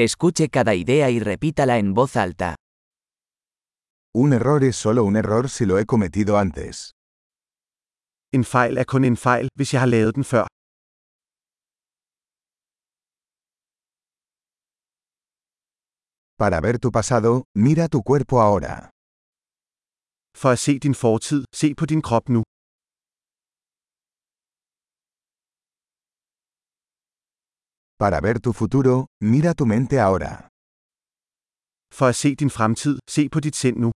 Escuche cada idea y repítala en voz alta. Un error es solo un error si lo he cometido antes. En fejl er kun en fejl, hvis jeg har lavet den før. Para ver tu pasado, mira tu cuerpo ahora. For at se din fortid, se på din krop nu. Para ver tu futuro, mira tu mente ahora. For at se din fremtid, se på dit sind nu.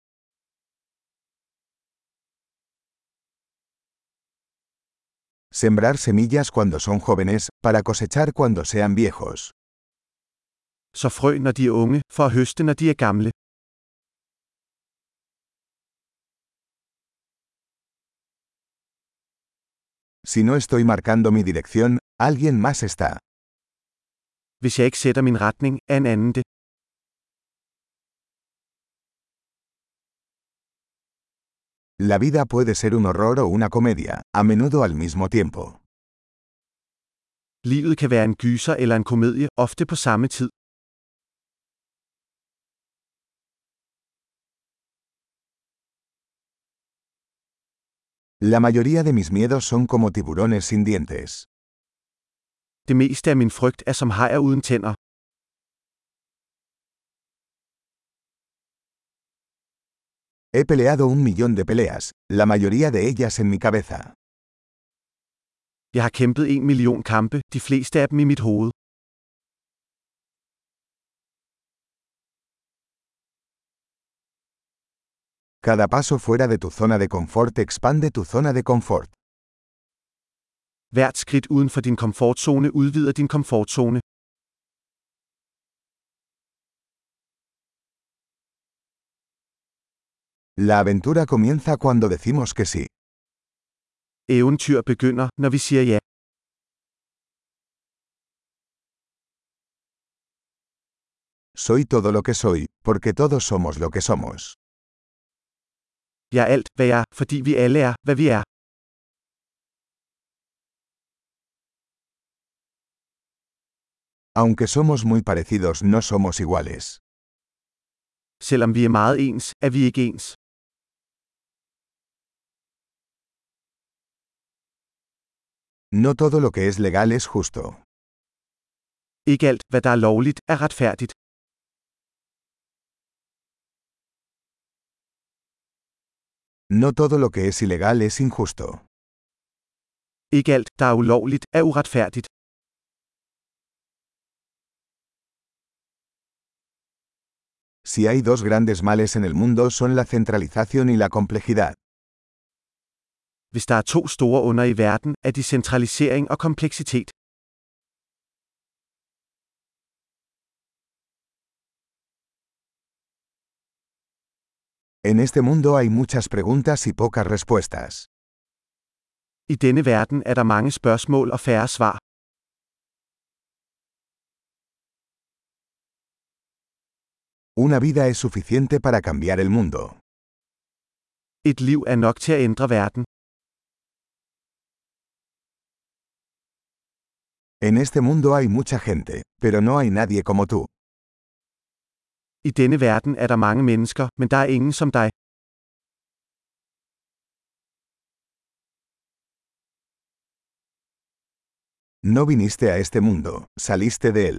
Sembrar semillas cuando son jóvenes, para cosechar cuando sean viejos. Så frø når de er unge, for at høste når de er gamle. Si no estoy marcando mi dirección, alguien más está. Hvis jeg ikke sætter min retning, er en anden det. La vida puede ser un horror o una comedia, a menudo al mismo tiempo. Livet kan være en gyser eller en komedie, ofte på samme tid. La mayoría de mis miedos son como tiburones sin dientes. Det meste af min frygt er som hajer uden tænder. He peleado un millón de peleas, la mayoría de ellas en mi cabeza. Jeg har kæmpet en million kampe, de fleste af dem i mit hoved. Cada paso fuera de tu zona de confort expande tu zona de confort. Hvert skridt uden for din komfortzone udvider din komfortzone. La aventura comienza cuando decimos que sí. Eventyr begynder, når vi siger ja. Soy todo lo que soy, porque todos somos lo que somos. Jeg er alt, hvad jeg er, fordi vi alle er, hvad vi er. Aunque somos muy parecidos, no somos iguales. Selvom vi er meget ens, er vi ikke ens. No todo lo que es legal es justo. Ikke alt, hvad der er lovligt, er retfærdigt. No todo lo que es ilegal es injusto. Ikke alt, der er ulovligt, er uretfærdigt. Si hay dos grandes males en el mundo son la centralización y la complejidad. Hvis der er to store under i verden, er de centralisering og kompleksitet. En este mundo hay muchas preguntas y pocas respuestas. I denne verden er der mange spørgsmål og færre svar. Una vida es suficiente para cambiar el mundo. Et liv er nok til at ændre verden. En este mundo hay mucha gente, pero no hay nadie como tú. I denne verden er der mange mennesker, men der er ingen som dig. No viniste a este mundo, saliste de él.